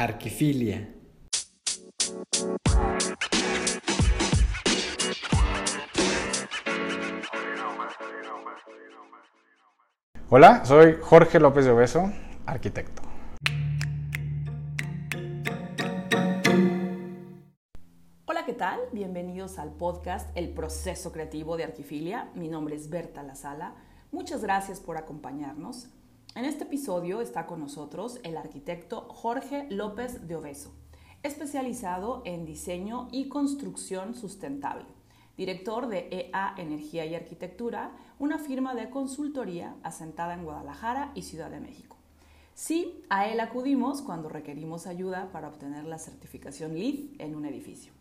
Arquifilia. Hola, soy Jorge López de Obeso, arquitecto. Hola, ¿qué tal? Bienvenidos al podcast El proceso creativo de Arquifilia. Mi nombre es Berta Lazala. Muchas gracias por acompañarnos. En este episodio está con nosotros el arquitecto Jorge López de Obeso, especializado en diseño y construcción sustentable, director de EA Energía y Arquitectura, una firma de consultoría asentada en Guadalajara y Ciudad de México. Sí, a él acudimos cuando requerimos ayuda para obtener la certificación LEED en un edificio.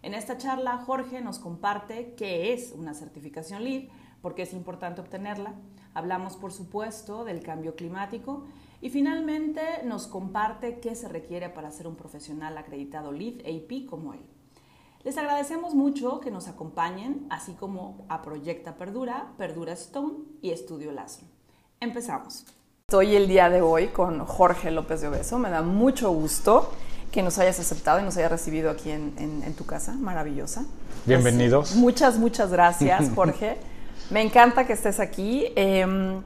En esta charla, Jorge nos comparte qué es una certificación LEED, por qué es importante obtenerla, Hablamos, por supuesto, del cambio climático y finalmente nos comparte qué se requiere para ser un profesional acreditado LEED AP como él. Les agradecemos mucho que nos acompañen, así como a Proyecta Perdura, Perdura Stone y Estudio Lazo. Empezamos. Estoy el día de hoy con Jorge López de Obeso. Me da mucho gusto que nos hayas aceptado y nos hayas recibido aquí en, tu casa, maravillosa. Bienvenidos. muchas, muchas gracias, Jorge. Me encanta que estés aquí. Em,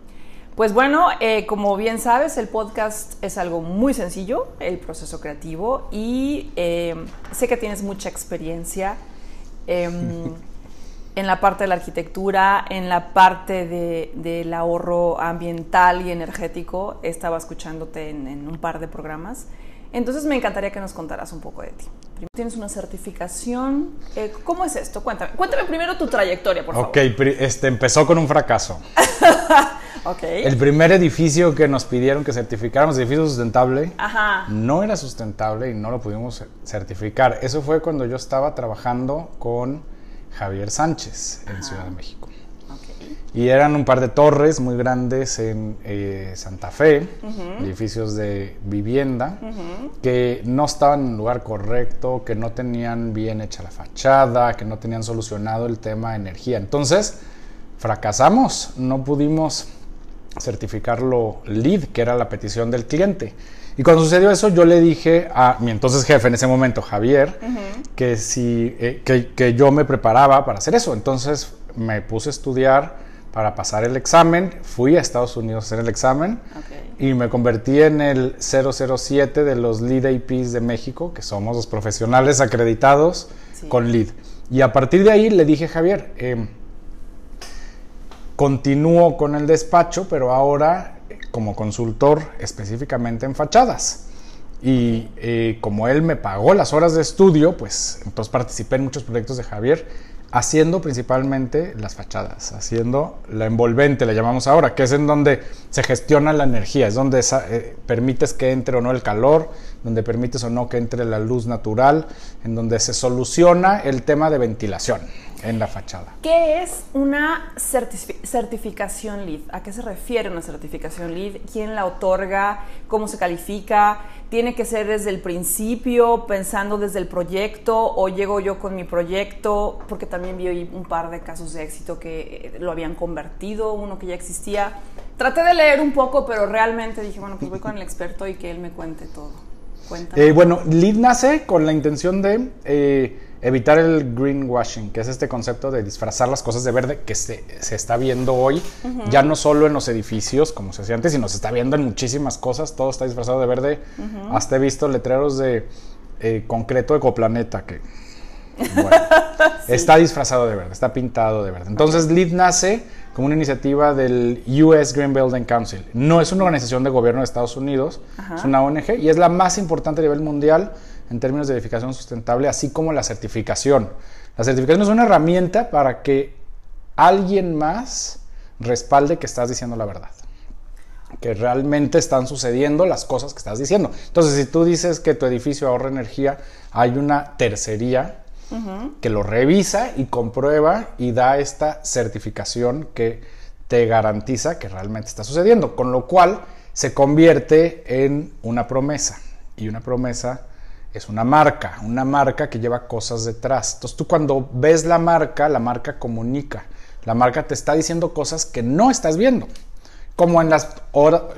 pues bueno, eh, como bien sabes, el podcast es algo muy sencillo, el proceso creativo, y em, sé que tienes mucha experiencia em, en la parte de la arquitectura, en la parte del ahorro ambiental y energético. Estaba escuchándote en un par de programas. Entonces me encantaría que nos contaras un poco de ti. Tienes una certificación. Eh, ¿Cómo es esto? Cuéntame. Cuéntame primero tu trayectoria, por favor. Ok, este, empezó con un fracaso. okay. El primer edificio que nos pidieron que certificáramos, edificio sustentable, no era sustentable y no lo pudimos certificar. Eso fue cuando yo estaba trabajando con Javier Sánchez en Ciudad de México. Y eran un par de torres muy grandes en eh, Santa Fe, edificios de vivienda, que no estaban en el lugar correcto, que no tenían bien hecha la fachada, que no tenían solucionado el tema de energía. Entonces, fracasamos, no pudimos certificarlo LEED, que era la petición del cliente. Y cuando sucedió eso, yo le dije a mi entonces jefe en ese momento, Javier, que, si, eh, que, que yo me preparaba para hacer eso. Entonces me puse a estudiar para pasar el examen. Fui a Estados Unidos a hacer el examen y me convertí en el 007 de los Lead APs de México, que somos los profesionales acreditados con Lead. Y a partir de ahí le dije, Javier, eh, continúo con el despacho, pero ahora como consultor específicamente en fachadas. Y eh, como él me pagó las horas de estudio, pues entonces participé en muchos proyectos de Javier haciendo principalmente las fachadas, haciendo la envolvente, le llamamos ahora, que es en donde se gestiona la energía, es donde eh, permites que entre o no el calor, donde permites o no que entre la luz natural, en donde se soluciona el tema de ventilación en la fachada. ¿Qué es una certificación LEED? ¿A qué se refiere una certificación LEED? ¿Quién la otorga? ¿Cómo se califica? ¿Tiene que ser desde el principio, pensando desde el proyecto, o llego yo con mi proyecto? Porque también vi un par de casos de éxito que lo habían convertido, uno que ya existía. Traté de leer un poco, pero realmente dije, bueno, pues voy con el experto y que él me cuente todo. Eh, bueno, LEED nace con la intención de... Eh, evitar el greenwashing, que es este concepto de disfrazar las cosas de verde que se, está viendo hoy, ya no solo en los edificios, como se hacía antes, sino se está viendo en muchísimas cosas, todo está disfrazado de verde. Hasta he visto letreros de eh, concreto ecoplaneta que bueno, está disfrazado de verde, está pintado de verde. Entonces, LEED nace como una iniciativa del US Green Building Council. No es una organización de gobierno de Estados Unidos, es una ONG y es la más importante a nivel mundial en términos de edificación sustentable, así como la certificación. La certificación es una herramienta para que alguien más respalde que estás diciendo la verdad. Que realmente están sucediendo las cosas que estás diciendo. Entonces, si tú dices que tu edificio ahorra energía, hay una tercería que lo revisa y comprueba y da esta certificación que te garantiza que realmente está sucediendo. Con lo cual se convierte en una promesa. Y una promesa es una marca, una marca que lleva cosas detrás. Entonces tú cuando ves la marca, la marca comunica. La marca te está diciendo cosas que no estás viendo. Como en las,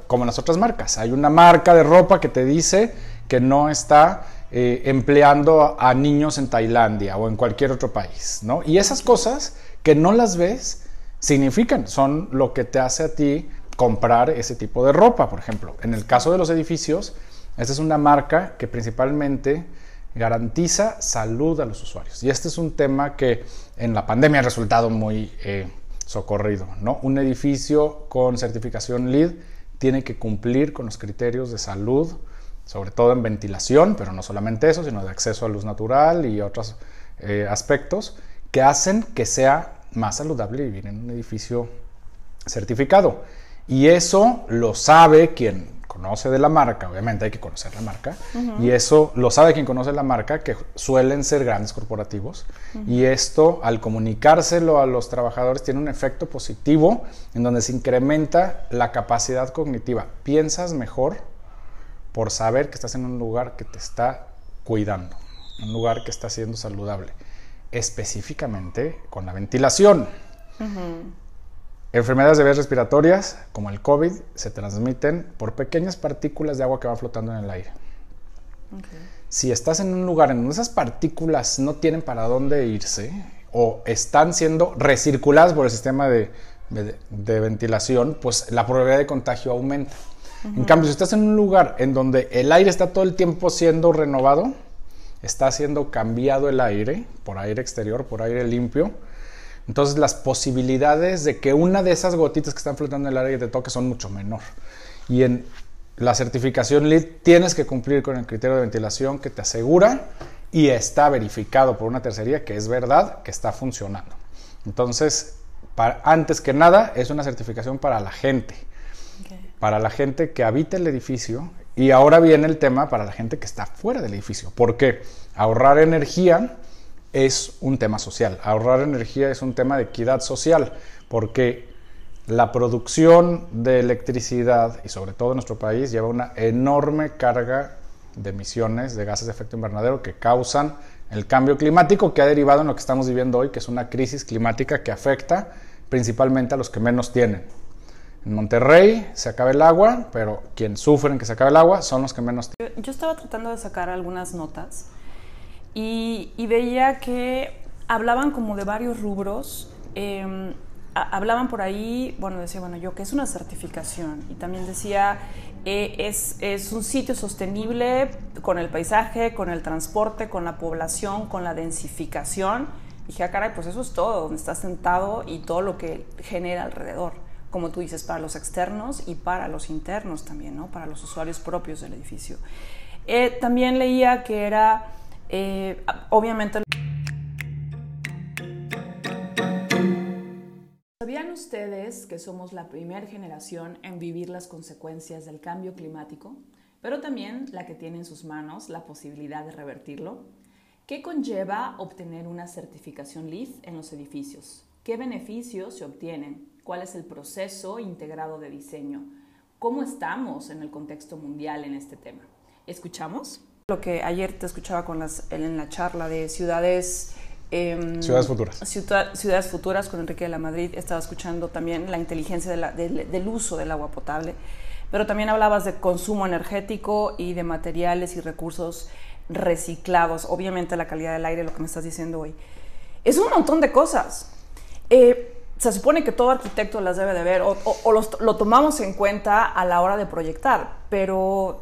como en las otras marcas. Hay una marca de ropa que te dice que no está eh, empleando a, niños en Tailandia o en cualquier otro país, ¿no? Y esas cosas que no las ves significan, son lo que te hace a ti comprar ese tipo de ropa, por ejemplo. En el caso de los edificios, esta es una marca que principalmente garantiza salud a los usuarios. Y este es un tema que en la pandemia ha resultado muy eh, socorrido. ¿no? Un edificio con certificación LEED tiene que cumplir con los criterios de salud, sobre todo en ventilación, pero no solamente eso, sino de acceso a luz natural y otros eh, aspectos que hacen que sea más saludable vivir en un edificio certificado. Y eso lo sabe quien conoce de la marca, obviamente hay que conocer la marca, y eso lo sabe quien conoce la marca, que suelen ser grandes corporativos, y esto al comunicárselo a los trabajadores tiene un efecto positivo en donde se incrementa la capacidad cognitiva. Piensas mejor por saber que estás en un lugar que te está cuidando, un lugar que está siendo saludable, específicamente con la ventilación. Enfermedades de vías respiratorias, como el COVID, se transmiten por pequeñas partículas de agua que van flotando en el aire. Si estás en un lugar en donde esas partículas no tienen para dónde irse o están siendo recirculadas por el sistema de, ventilación, pues la probabilidad de contagio aumenta. En cambio, si estás en un lugar en donde el aire está todo el tiempo siendo renovado, está siendo cambiado el aire por aire exterior, por aire limpio, entonces las posibilidades de que una de esas gotitas que están flotando en el aire te toque son mucho menor. Y en la certificación LEED tienes que cumplir con el criterio de ventilación que te asegura y está verificado por una tercería que es verdad que está funcionando. Entonces, antes que nada, es una certificación para la gente. Para la gente que habita el edificio. Y ahora viene el tema para la gente que está fuera del edificio. ¿Por qué? Ahorrar energía es un tema social. Ahorrar energía es un tema de equidad social, porque la producción de electricidad, y sobre todo en nuestro país, lleva una enorme carga de emisiones de gases de efecto invernadero que causan el cambio climático que ha derivado en lo que estamos viviendo hoy, que es una crisis climática que afecta principalmente a los que menos tienen. En Monterrey se acaba el agua, pero quien sufren que se acabe el agua son los que menos tienen. Yo estaba tratando de sacar algunas notas y, veía que hablaban como de varios rubros. Em, hablaban por ahí, bueno, decía, bueno, yo que es una certificación y también decía, eh, es, es, un sitio sostenible con el paisaje, con el transporte, con la población, con la densificación. Y dije, ah, caray, pues eso es todo, donde estás sentado y todo lo que genera alrededor, como tú dices, para los externos y para los internos también, ¿no? Para los usuarios propios del edificio. Eh, también leía que era eh, obviamente... ¿Sabían ustedes que somos la primera generación en vivir las consecuencias del cambio climático, pero también la que tiene en sus manos la posibilidad de revertirlo? ¿Qué conlleva obtener una certificación LEED en los edificios? ¿Qué beneficios se obtienen? ¿Cuál es el proceso integrado de diseño? ¿Cómo estamos en el contexto mundial en este tema? ¿Escuchamos? Lo que ayer te escuchaba con las, en la charla de ciudades... Em, ciudades futuras. ciudades futuras con Enrique de la Madrid. Estaba escuchando también la inteligencia del uso del agua potable. Pero también hablabas de consumo energético y de materiales y recursos reciclados. Obviamente la calidad del aire, lo que me estás diciendo hoy. Es un montón de cosas. Eh, se supone que todo arquitecto las debe de ver o, lo tomamos en cuenta a la hora de proyectar, pero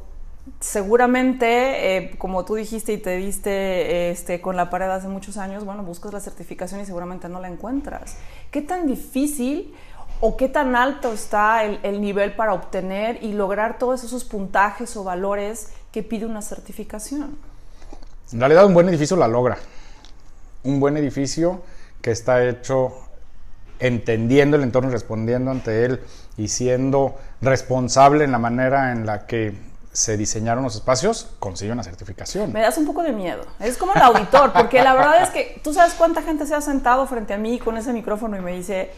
seguramente, eh, como tú dijiste y te viste este, con la pared hace muchos años, bueno, buscas la certificación y seguramente no la encuentras. ¿Qué tan difícil o qué tan alto está el, nivel para obtener y lograr todos esos puntajes o valores que pide una certificación? En realidad un buen edificio la logra. Un buen edificio que está hecho entendiendo el entorno y respondiendo ante él y siendo responsable en la manera en la que se diseñaron los espacios, consigue una certificación. Me das un poco de miedo. Es como el auditor, porque la verdad es que tú sabes cuánta gente se ha sentado frente a mí con ese micrófono y me dice,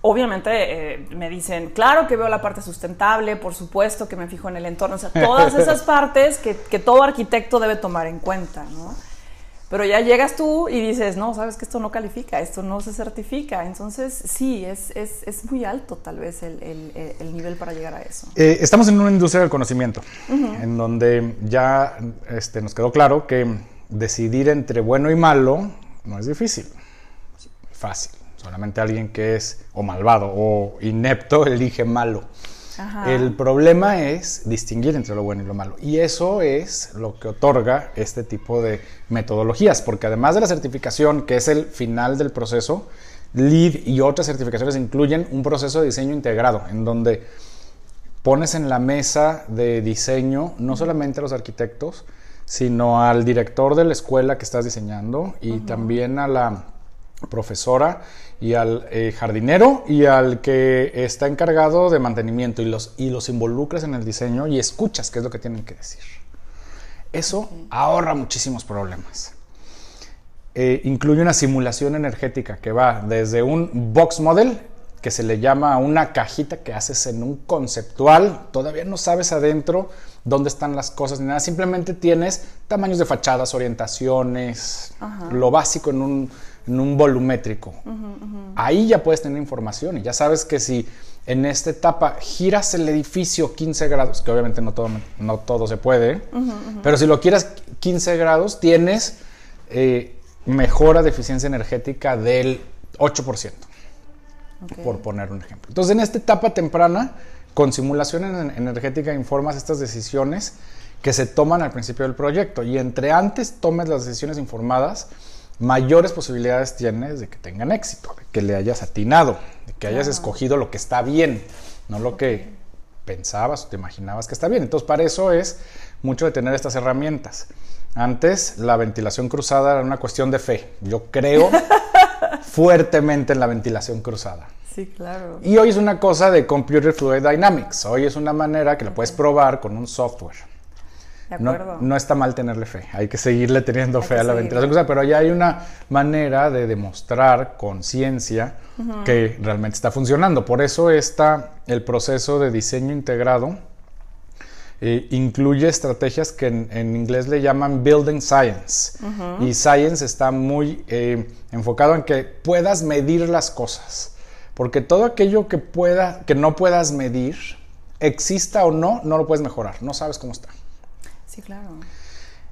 obviamente eh, me dicen, claro que veo la parte sustentable, por supuesto que me fijo en el entorno, o sea, todas esas partes que, que todo arquitecto debe tomar en cuenta, ¿no? Pero ya llegas tú y dices, no, sabes que esto no califica, esto no se certifica. Entonces, sí, es, es, es muy alto tal vez el, el, el, nivel para llegar a eso. Eh, estamos en una industria del conocimiento, en donde ya este, nos quedó claro que decidir entre bueno y malo no es difícil, fácil. Solamente alguien que es o malvado o inepto elige malo. El problema es distinguir entre lo bueno y lo malo. Y eso es lo que otorga este tipo de metodologías, porque además de la certificación, que es el final del proceso, LEED y otras certificaciones incluyen un proceso de diseño integrado, en donde pones en la mesa de diseño no solamente a los arquitectos, sino al director de la escuela que estás diseñando y también a la profesora y al eh, jardinero y al que está encargado de mantenimiento y los, y los involucras en el diseño y escuchas qué es lo que tienen que decir. Eso ahorra muchísimos problemas. Eh, incluye una simulación energética que va desde un box model, que se le llama una cajita que haces en un conceptual, todavía no sabes adentro dónde están las cosas ni nada, simplemente tienes tamaños de fachadas, orientaciones, lo básico en un en un volumétrico. Ahí ya puedes tener información y ya sabes que si en esta etapa giras el edificio 15 grados, que obviamente no todo, no todo se puede, pero si lo quieras 15 grados, tienes eh, mejora de eficiencia energética del 8%, por poner un ejemplo. Entonces, en esta etapa temprana, con simulación energética, informas estas decisiones que se toman al principio del proyecto. Y entre antes tomes las decisiones informadas, mayores posibilidades tienes de que tengan éxito, de que le hayas atinado, de que hayas escogido lo que está bien, no lo que pensabas o te imaginabas que está bien. Entonces, para eso es mucho de tener estas herramientas. Antes, la ventilación cruzada era una cuestión de fe. Yo creo fuertemente en la ventilación cruzada. Sí, claro. Y hoy es una cosa de Computer Fluid Dynamics. Hoy es una manera que lo puedes probar con un software. No, está mal tenerle fe, hay que seguirle teniendo fe a la ventilación, pero ya hay una manera de demostrar con ciencia que realmente está funcionando. Por eso está el proceso de diseño integrado. Eh, incluye estrategias que en, inglés le llaman building science. Y science está muy eh, enfocado en que puedas medir las cosas. Porque todo aquello que, pueda, que no puedas medir, exista o no, no lo puedes mejorar. No sabes cómo está. Sí, claro.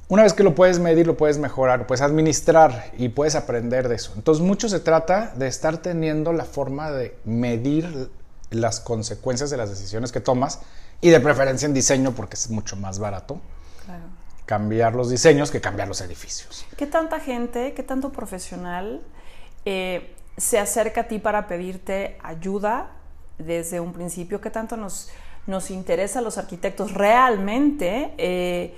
Una vez que lo puedes medir, lo puedes mejorar, puedes administrar y puedes aprender de eso. Entonces, mucho se trata de estar teniendo la forma de medir las consecuencias de las decisiones que tomas y de preferencia en diseño porque es mucho más barato. Cambiar los diseños que cambiar los edificios. ¿Qué tanta gente, qué tanto profesional eh, se acerca a ti para pedirte ayuda desde un principio? ¿Qué tanto nos nos interesa a los arquitectos realmente eh,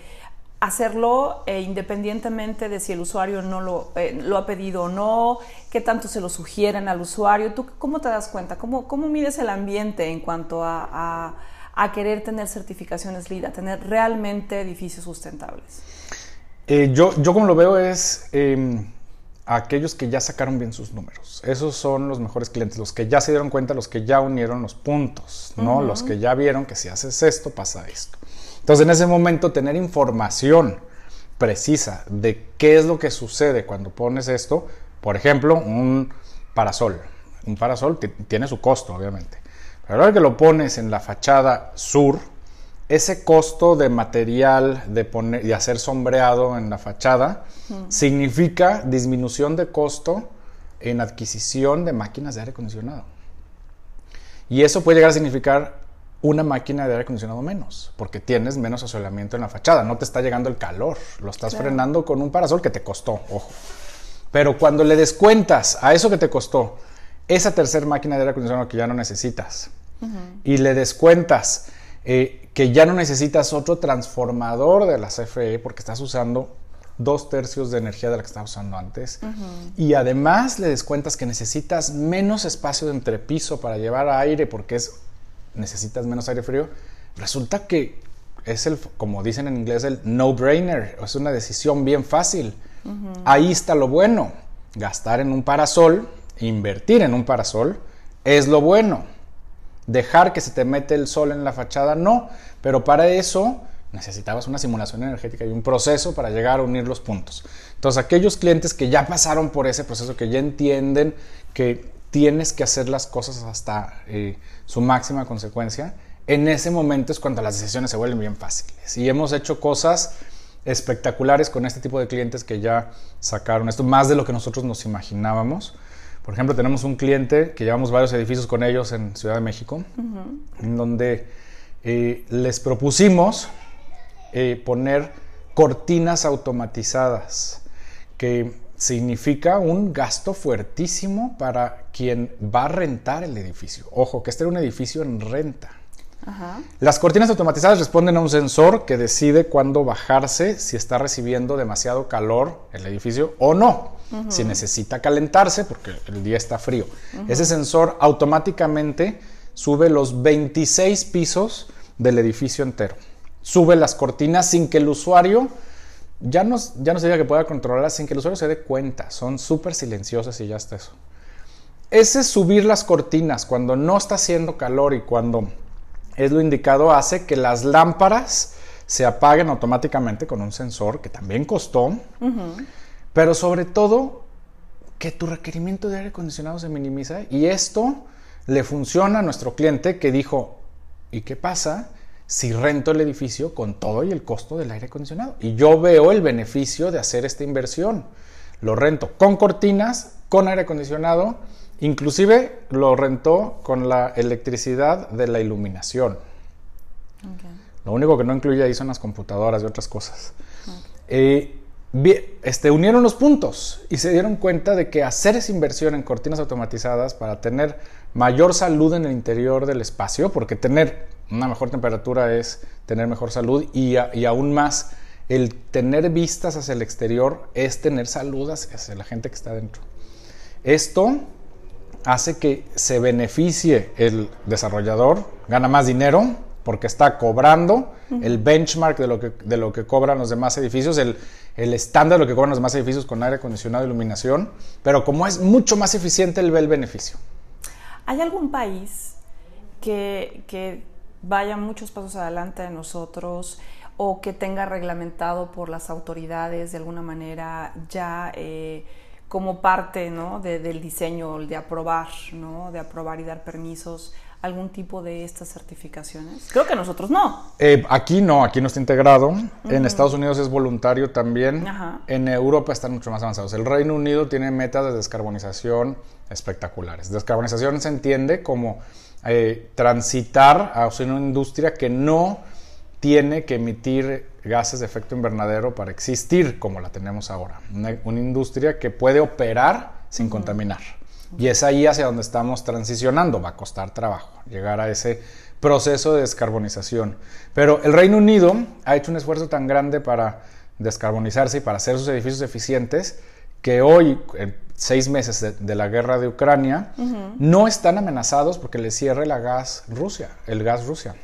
hacerlo eh, independientemente de si el usuario no lo, eh, lo, ha pedido o no, qué tanto se lo sugieren al usuario. ¿Tú cómo te das cuenta? ¿Cómo, cómo mides el ambiente en cuanto a, a, querer tener certificaciones LEED, a tener realmente edificios sustentables? yo, yo como lo veo es aquellos que ya sacaron bien sus números. Esos son los mejores clientes, los que ya se dieron cuenta, los que ya unieron los puntos, ¿no? Los que ya vieron que si haces esto, pasa esto. Entonces, en ese momento, tener información precisa de qué es lo que sucede cuando pones esto, por ejemplo, un parasol. Un parasol tiene su costo, obviamente. Pero ahora que lo pones en la fachada sur, ese costo de material de, poner, de hacer sombreado en la fachada significa disminución de costo en adquisición de máquinas de aire acondicionado. Y eso puede llegar a significar una máquina de aire acondicionado menos, porque tienes menos asolamiento en la fachada, no te está llegando el calor, lo estás frenando con un parasol que te costó, ojo. Pero cuando le descuentas a eso que te costó esa tercera máquina de aire acondicionado que ya no necesitas y le descuentas eh, que ya no necesitas otro transformador de la CFE porque estás usando dos tercios de energía de la que estabas usando antes. Y además le descuentas que necesitas menos espacio de entrepiso para llevar aire porque es, necesitas menos aire frío. Resulta que es el, como dicen en inglés, el no-brainer. Es una decisión bien fácil. Ahí está lo bueno. Gastar en un parasol, invertir en un parasol, es lo bueno dejar que se te mete el sol en la fachada, no, pero para eso necesitabas una simulación energética y un proceso para llegar a unir los puntos. Entonces, aquellos clientes que ya pasaron por ese proceso, que ya entienden que tienes que hacer las cosas hasta eh, su máxima consecuencia, en ese momento es cuando las decisiones se vuelven bien fáciles. Y hemos hecho cosas espectaculares con este tipo de clientes que ya sacaron esto, más de lo que nosotros nos imaginábamos. Por ejemplo, tenemos un cliente que llevamos varios edificios con ellos en Ciudad de México, en donde eh, les propusimos eh, poner cortinas automatizadas, que significa un gasto fuertísimo para quien va a rentar el edificio. Ojo, que este era un edificio en renta. Las cortinas automatizadas responden a un sensor que decide cuándo bajarse, si está recibiendo demasiado calor el edificio o no, si necesita calentarse porque el día está frío. Ese sensor automáticamente sube los 26 pisos del edificio entero. Sube las cortinas sin que el usuario ya no, ya no se diga que pueda controlarlas, sin que el usuario se dé cuenta. Son súper silenciosas y ya está eso. Ese subir las cortinas cuando no está haciendo calor y cuando es lo indicado hace que las lámparas se apaguen automáticamente con un sensor que también costó, pero sobre todo que tu requerimiento de aire acondicionado se minimiza y esto le funciona a nuestro cliente que dijo, ¿y qué pasa si rento el edificio con todo y el costo del aire acondicionado? Y yo veo el beneficio de hacer esta inversión. Lo rento con cortinas, con aire acondicionado Inclusive lo rentó con la electricidad de la iluminación. Lo único que no incluye ahí son las computadoras y otras cosas. Eh, este, unieron los puntos y se dieron cuenta de que hacer esa inversión en cortinas automatizadas para tener mayor salud en el interior del espacio, porque tener una mejor temperatura es tener mejor salud y, y aún más el tener vistas hacia el exterior es tener salud hacia la gente que está dentro. Esto hace que se beneficie el desarrollador, gana más dinero porque está cobrando el benchmark de lo, que, de lo que cobran los demás edificios, el, estándar de lo que cobran los demás edificios con aire acondicionado e iluminación, pero como es mucho más eficiente, él ve el beneficio. ¿Hay algún país que, que vaya muchos pasos adelante de nosotros o que tenga reglamentado por las autoridades de alguna manera ya... Eh, como parte ¿no? del diseño, de aprobar, ¿no? de aprobar y dar permisos, algún tipo de estas certificaciones? Creo que nosotros no. Eh, aquí no, aquí no está integrado. En Estados Unidos es voluntario también. En Europa están mucho más avanzados. El Reino Unido tiene metas de descarbonización espectaculares. Descarbonización se entiende como eh, transitar a una industria que no tiene que emitir gases de efecto invernadero para existir como la tenemos ahora. Una, industria que puede operar sin contaminar. Y es ahí hacia donde estamos transicionando. Va a costar trabajo llegar a ese proceso de descarbonización. Pero el Reino Unido ha hecho un esfuerzo tan grande para descarbonizarse y para hacer sus edificios eficientes que hoy, en seis meses de, la guerra de Ucrania, no están amenazados porque les cierre la gas Rusia, el gas Rusia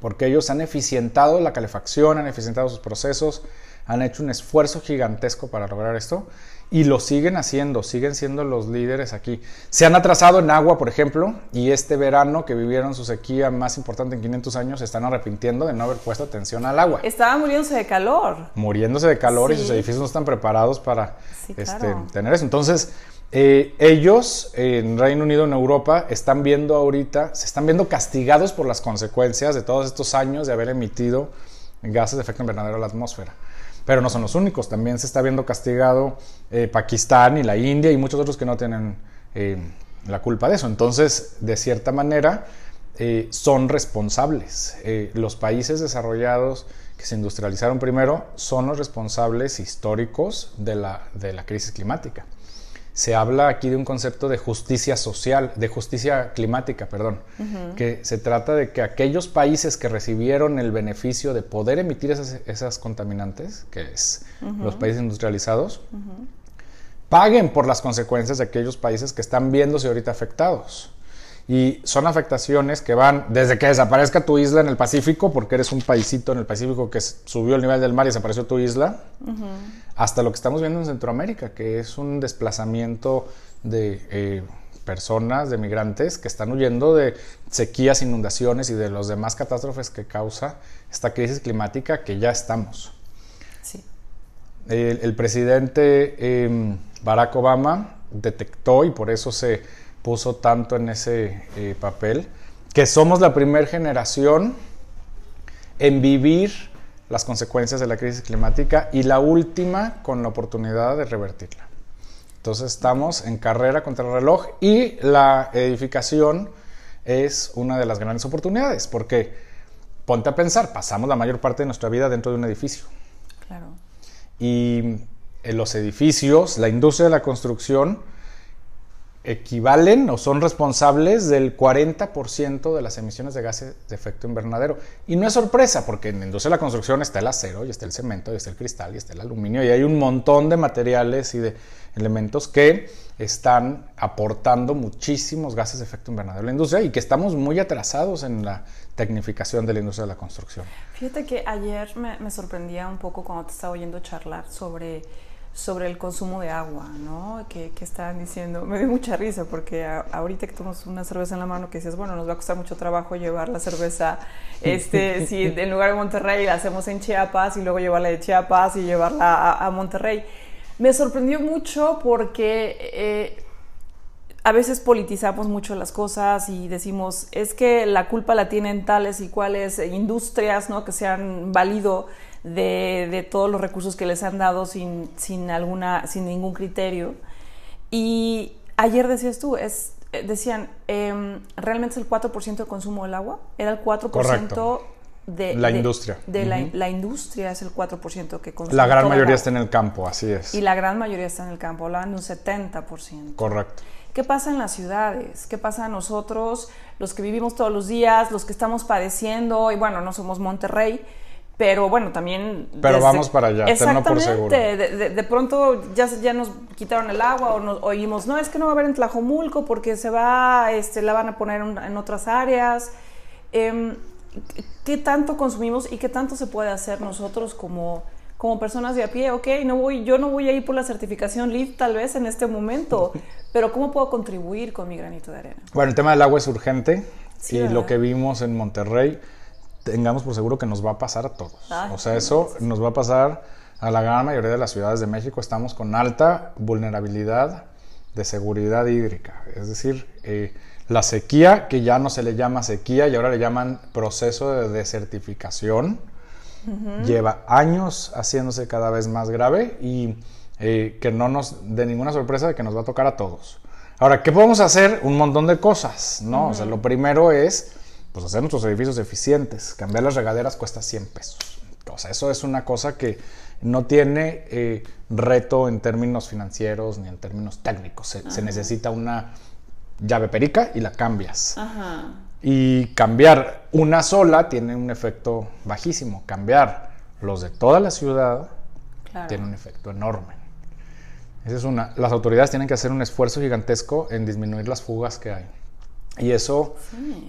porque ellos han eficientado la calefacción, han eficientado sus procesos, han hecho un esfuerzo gigantesco para lograr esto y lo siguen haciendo, siguen siendo los líderes aquí. Se han atrasado en agua, por ejemplo, y este verano que vivieron su sequía más importante en 500 años se están arrepintiendo de no haber puesto atención al agua. Estaban muriéndose de calor. Muriéndose de calor y sus edificios no están preparados para este, tener eso. Entonces, eh, ellos en Reino Unido, en Europa, están viendo ahorita, se están viendo castigados por las consecuencias de todos estos años de haber emitido gases de efecto invernadero a la atmósfera. Pero no son los únicos, también se está viendo castigado eh, Pakistán y la India y muchos otros que no tienen eh, la culpa de eso. Entonces, de cierta manera, son responsables. los países desarrollados que se industrializaron primero son los responsables históricos de la, de la crisis climática se habla aquí de un concepto de justicia social, de justicia climática, perdón, que se trata de que aquellos países que recibieron el beneficio de poder emitir esas, contaminantes, que es los países industrializados, paguen por las consecuencias de aquellos países que están viéndose ahorita afectados. Y son afectaciones que van desde que desaparezca tu isla en el Pacífico, porque eres un paisito en el Pacífico que subió el nivel del mar y desapareció tu isla, hasta lo que estamos viendo en Centroamérica, que es un desplazamiento de eh, personas, de migrantes, que están huyendo de sequías, inundaciones y de los demás catástrofes que causa esta crisis climática que ya estamos. Sí. El, presidente em, Barack Obama detectó y por eso se puso tanto en ese eh, papel, que somos la primera generación en vivir las consecuencias de la crisis climática y la última con la oportunidad de revertirla. Entonces estamos en carrera contra el reloj y la edificación es una de las grandes oportunidades, porque ponte a pensar, pasamos la mayor parte de nuestra vida dentro de un edificio. Claro. Y en los edificios, la industria de la construcción, equivalen o son responsables del 40% de las emisiones de gases de efecto invernadero. Y no es sorpresa, porque en la industria de la construcción está el acero, y está el cemento, y está el cristal, y está el aluminio, y hay un montón de materiales y de elementos que están aportando muchísimos gases de efecto invernadero a la industria y que estamos muy atrasados en la tecnificación de la industria de la construcción. Fíjate que ayer me, me sorprendía un poco cuando te estaba oyendo charlar sobre sobre el consumo de agua, ¿no? Que, que, estaban diciendo, me dio mucha risa porque ahorita que tomamos una cerveza en la mano que dices, bueno, nos va a costar mucho trabajo llevar la cerveza, este, si en lugar de Monterrey la hacemos en Chiapas y luego llevarla de Chiapas y llevarla a, Monterrey. Me sorprendió mucho porque eh, a veces politizamos mucho las cosas y decimos, es que la culpa la tienen tales y cuales industrias, ¿no? Que se han valido de, todos los recursos que les han dado sin, sin, alguna, sin ningún criterio. Y ayer decías tú, es, eh, decían, em, realmente es el 4% de consumo del agua, era el 4% de la industria. De la, industria es el 4% que consume. La gran mayoría está en el campo, así es. Y la gran mayoría está en el campo, hablan de un 70%. Correcto. ¿Qué pasa en las ciudades? ¿Qué pasa a nosotros, los que vivimos todos los días, los que estamos padeciendo? Y bueno, no somos Monterrey, pero bueno, también... Pero vamos para allá, tenlo por seguro. De, de, pronto ya, ya nos quitaron el agua o nos oímos, no, es que no va a haber en Tlajomulco porque se va, este, la van a poner en, otras áreas. Em, ¿Qué tanto consumimos y qué tanto se puede hacer nosotros como, como personas de a pie? Ok, no voy, yo no voy a ir por la certificación LEED tal vez en este momento, pero ¿cómo puedo contribuir con mi granito de arena? Bueno, el tema del agua es urgente y lo que vimos en Monterrey tengamos por seguro que nos va a pasar a todos. o sea, eso nos va a pasar a la gran mayoría de las ciudades de México. Estamos con alta vulnerabilidad de seguridad hídrica. Es decir, eh, la sequía, que ya no se le llama sequía y ahora le llaman proceso de desertificación, lleva años haciéndose cada vez más grave y eh, que no nos dé ninguna sorpresa de que nos va a tocar a todos. Ahora, ¿qué podemos hacer? Un montón de cosas, ¿no? O sea, lo primero es pues hacer nuestros edificios eficientes. Cambiar las regaderas cuesta 100 pesos. O sea, eso es una cosa que no tiene eh, reto en términos financieros ni en términos técnicos. Se, necesita una llave perica y la cambias. Y cambiar una sola tiene un efecto bajísimo. Cambiar los de toda la ciudad tiene un efecto enorme. Esa es una. Las autoridades tienen que hacer un esfuerzo gigantesco en disminuir las fugas que hay. Y eso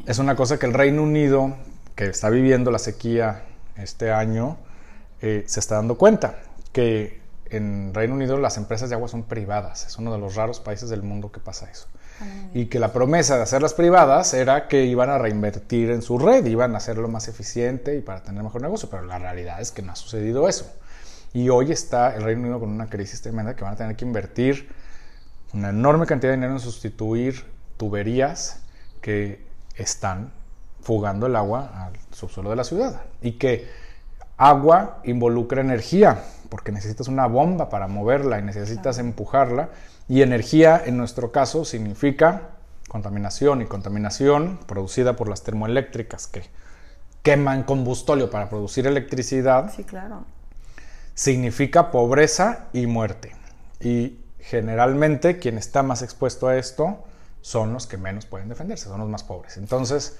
es una cosa que el Reino Unido, que está viviendo la sequía este año, eh, se está dando cuenta. Que en Reino Unido las empresas de agua son privadas. Es uno de los raros países del mundo que pasa eso. Ah, y que la promesa de hacerlas privadas era que iban a reinvertir en su red, iban a hacerlo más eficiente y para tener mejor negocio. Pero la realidad es que no ha sucedido eso. Y hoy está el Reino Unido con una crisis tremenda que van a tener que invertir una enorme cantidad de dinero en sustituir tuberías que están fugando el agua al subsuelo de la ciudad y que agua involucra energía porque necesitas una bomba para moverla y necesitas empujarla y energía en nuestro caso significa contaminación y contaminación producida por las termoeléctricas que queman combustóleo para producir electricidad. Sí, claro. Significa pobreza y muerte. Y generalmente quien está más expuesto a esto son los que menos pueden defenderse, son los más pobres. Entonces,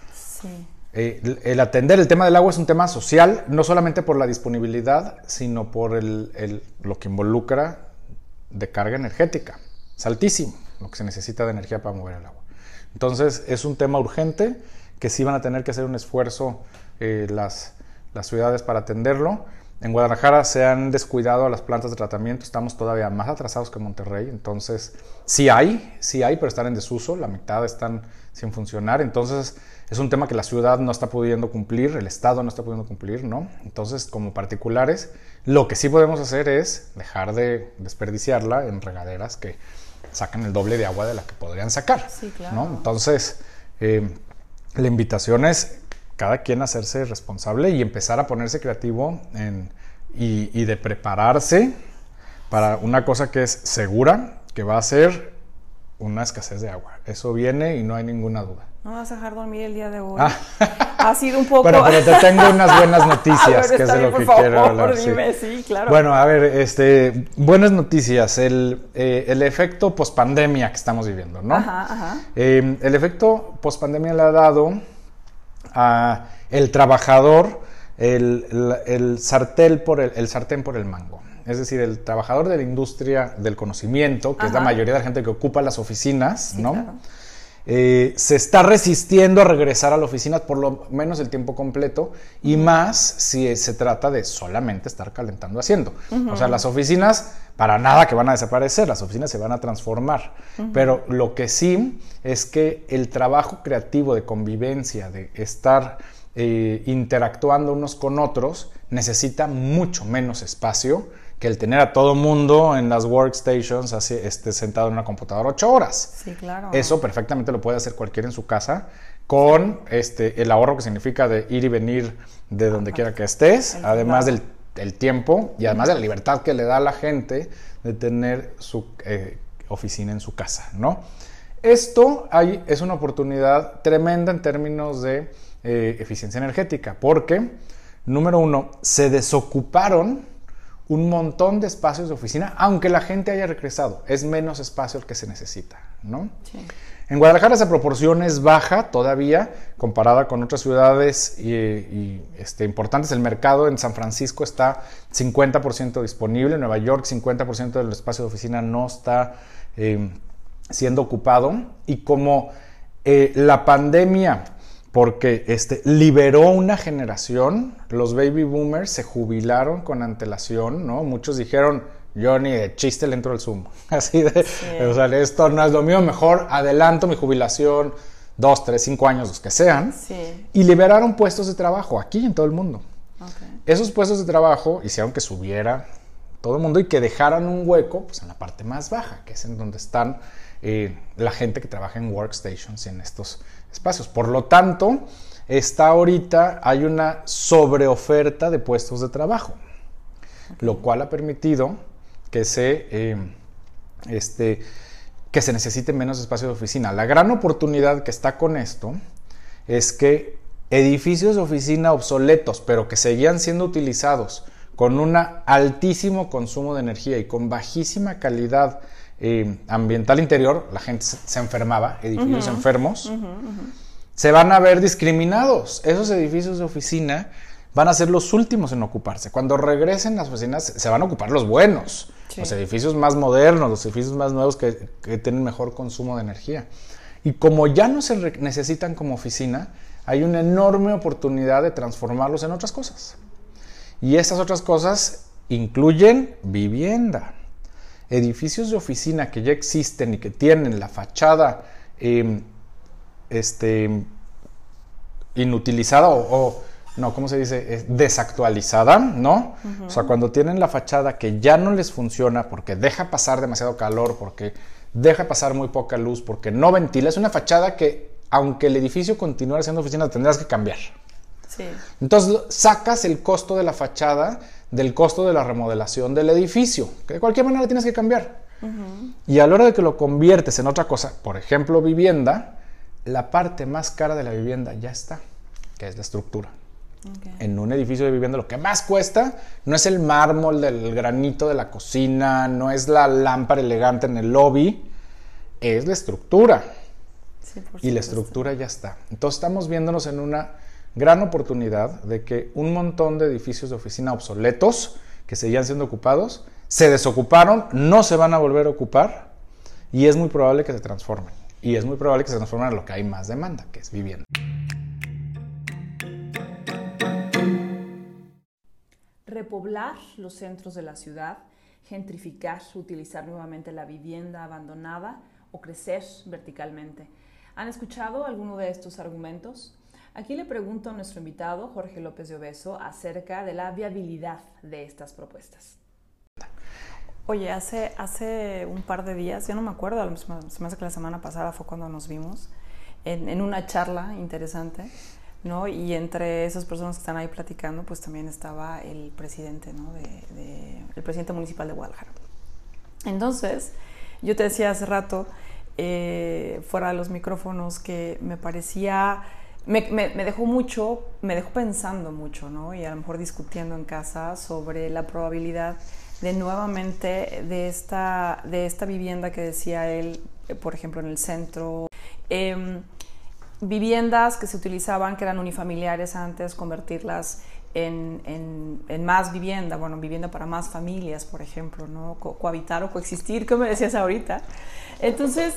eh, el, atender el tema del agua es un tema social, no solamente por la disponibilidad, sino por el, lo que involucra de carga energética. Es altísimo lo que se necesita de energía para mover el agua. Entonces, es un tema urgente que sí van a tener que hacer un esfuerzo eh, las, las ciudades para atenderlo En Guadalajara se han descuidado las plantas de tratamiento, estamos todavía más atrasados que Monterrey, entonces sí hay, sí hay, pero están en desuso, la mitad están sin funcionar, entonces es un tema que la ciudad no está pudiendo cumplir, el Estado no está pudiendo cumplir, ¿no? Entonces, como particulares, lo que sí podemos hacer es dejar de desperdiciarla en regaderas que sacan el doble de agua de la que podrían sacar, Sí, claro. ¿no? Entonces, eh, la invitación es cada quien hacerse responsable y empezar a ponerse creativo en- y, y de prepararse para una cosa que es segura, que va a ser una escasez de agua. Eso viene y no hay ninguna duda. No vas a dejar dormir el día de hoy. Ah. Ha sido un poco. Bueno, pero te tengo unas buenas noticias, ver, que es de lo que por quiero favor, hablar. sí. Dime, sí, claro. Bueno, a ver, este, buenas noticias. El, eh, el efecto pospandemia que estamos viviendo, ¿no? Ajá, ajá. Eh, el efecto pospandemia le ha dado a el trabajador el, el- el sartén por el, el sartén por el mango. Es decir, el trabajador de la industria del conocimiento, que es la mayoría de la gente que ocupa las oficinas, Sí, ¿no? claro. Eh, se está resistiendo a regresar a la oficina por lo menos el tiempo completo y más si se trata de solamente estar calentando haciendo. O sea, las oficinas para nada que van a desaparecer, las oficinas se van a transformar. Pero lo que sí es que el trabajo creativo de convivencia, de estar eh, interactuando unos con otros, necesita mucho menos espacio que el tener a todo mundo en las workstations así, este, sentado en una computadora ocho horas. Sí, claro. Eso perfectamente lo puede hacer cualquiera en su casa con este, el ahorro que significa de ir y venir de donde quiera que estés, El además del el tiempo y además de la libertad que le da a la gente de tener su eh, oficina en su casa, ¿no? Esto hay, es una oportunidad tremenda en términos de eh, eficiencia energética, porque, número uno, se desocuparon un montón de espacios de oficina, aunque la gente haya regresado. Es menos espacio el que se necesita, ¿no? Sí. En Guadalajara esa proporción es baja todavía comparada con otras ciudades y, y, este, importantes. El mercado en San Francisco está 50% disponible, en Nueva York 50% del espacio de oficina no está eh, siendo ocupado y como eh, la pandemia porque este, liberó una generación, los baby boomers se jubilaron con antelación, ¿no? Muchos dijeron, yo ni de chiste le entro al Zoom. Así de, o sea, esto no es lo mío, mejor adelanto mi jubilación, dos, tres, cinco años, los que sean. Sí. Y liberaron puestos de trabajo aquí en todo el mundo. Ok. Esos puestos de trabajo hicieron que subiera todo el mundo y que dejaran un hueco pues, en la parte más baja, que es en donde están eh, la gente que trabaja en workstations y en estos espacios. Por lo tanto, está ahorita, hay una sobreoferta de puestos de trabajo, lo cual ha permitido que se, eh, este, que se necesite menos espacio de oficina. La gran oportunidad que está con esto es que edificios de oficina obsoletos, pero que seguían siendo utilizados con un altísimo consumo de energía y con bajísima calidad eh, ambiental interior, la gente se, enfermaba, edificios enfermos, se van a ver discriminados. Esos edificios de oficina van a ser los últimos en ocuparse. Cuando regresen las oficinas, se van a ocupar los buenos, Sí. los edificios más modernos, los edificios más nuevos que, que tienen mejor consumo de energía. Y como ya no se necesitan como oficina, hay una enorme oportunidad de transformarlos en otras cosas. Y estas otras cosas incluyen vivienda, edificios de oficina que ya existen y que tienen la fachada eh, este, inutilizada o, o, no, ¿cómo se dice? Es desactualizada, ¿no? O sea, cuando tienen la fachada que ya no les funciona porque deja pasar demasiado calor, porque deja pasar muy poca luz, porque no ventila, es una fachada que aunque el edificio continuara siendo oficina, tendrás que cambiar. Sí. Entonces sacas el costo de la fachada del costo de la remodelación del edificio, que de cualquier manera tienes que cambiar. Y a la hora de que lo conviertes en otra cosa, por ejemplo vivienda, la parte más cara de la vivienda ya está, que es la estructura. En un edificio de vivienda lo que más cuesta no es el mármol del granito de la cocina, no es la lámpara elegante en el lobby, es la estructura Sí, y la estructura ya está. Entonces estamos viéndonos en una gran oportunidad de que un montón de edificios de oficina obsoletos que seguían siendo ocupados se desocuparon, no se van a volver a ocupar y es muy probable que se transformen. Y es muy probable que se transformen en lo que hay más demanda, que es vivienda. repoblar los centros de la ciudad, gentrificar, utilizar nuevamente la vivienda abandonada o crecer verticalmente. ¿Han escuchado alguno de estos argumentos? Aquí le pregunto a nuestro invitado, Jorge López de Obeso, acerca de la viabilidad de estas propuestas. Oye, hace, hace un par de días, ya no me acuerdo, se me hace que la semana pasada fue cuando nos vimos, en, una charla interesante, ¿no? Y entre esas personas que están ahí platicando, pues también estaba el presidente, ¿no? El presidente municipal de Guadalajara. Entonces, yo te decía hace rato, eh, fuera de los micrófonos, que me parecía... Me, me, dejó mucho, me dejó pensando mucho, ¿no? Y a lo mejor discutiendo en casa sobre la probabilidad de nuevamente de esta, de esta vivienda que decía él, eh, por ejemplo, en el centro. Em, viviendas que se utilizaban, que eran unifamiliares antes, convertirlas en, en, más vivienda, bueno, vivienda para más familias, por ejemplo, ¿no? cohabitar o coexistir, como decías ahorita. Entonces,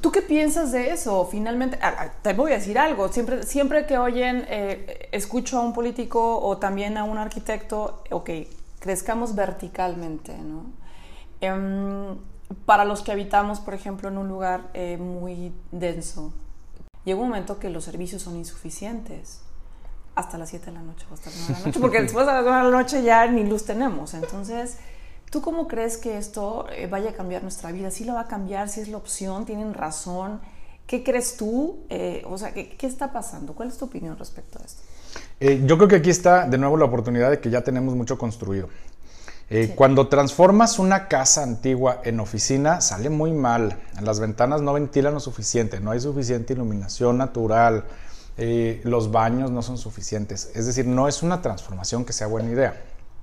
¿tú, qué piensas de eso? Finalmente, te voy a decir algo, siempre, siempre que oyen, eh, escucho a un político o también a un arquitecto, ok, crezcamos verticalmente, ¿no? Em, para los que habitamos, por ejemplo, en un lugar eh, muy denso, llega un momento que los servicios son insuficientes hasta las 7 de la noche o hasta las 9 de la noche, porque después de las 9 de la noche ya ni luz tenemos. Entonces, ¿tú cómo crees que esto eh, vaya a cambiar nuestra vida? ¿Sí lo va a cambiar? ¿Sí es la opción? ¿Tienen razón? ¿Qué crees tú? Eh, o sea, ¿qué, ¿qué, está pasando? ¿Cuál es tu opinión respecto a esto? Eh, yo creo que aquí está de nuevo la oportunidad de que ya tenemos mucho construido. Eh, cuando transformas una casa antigua en oficina, sale muy mal. Las ventanas no ventilan lo suficiente, no hay suficiente iluminación natural, eh, los baños no son suficientes. Es decir, no es una transformación que sea buena idea.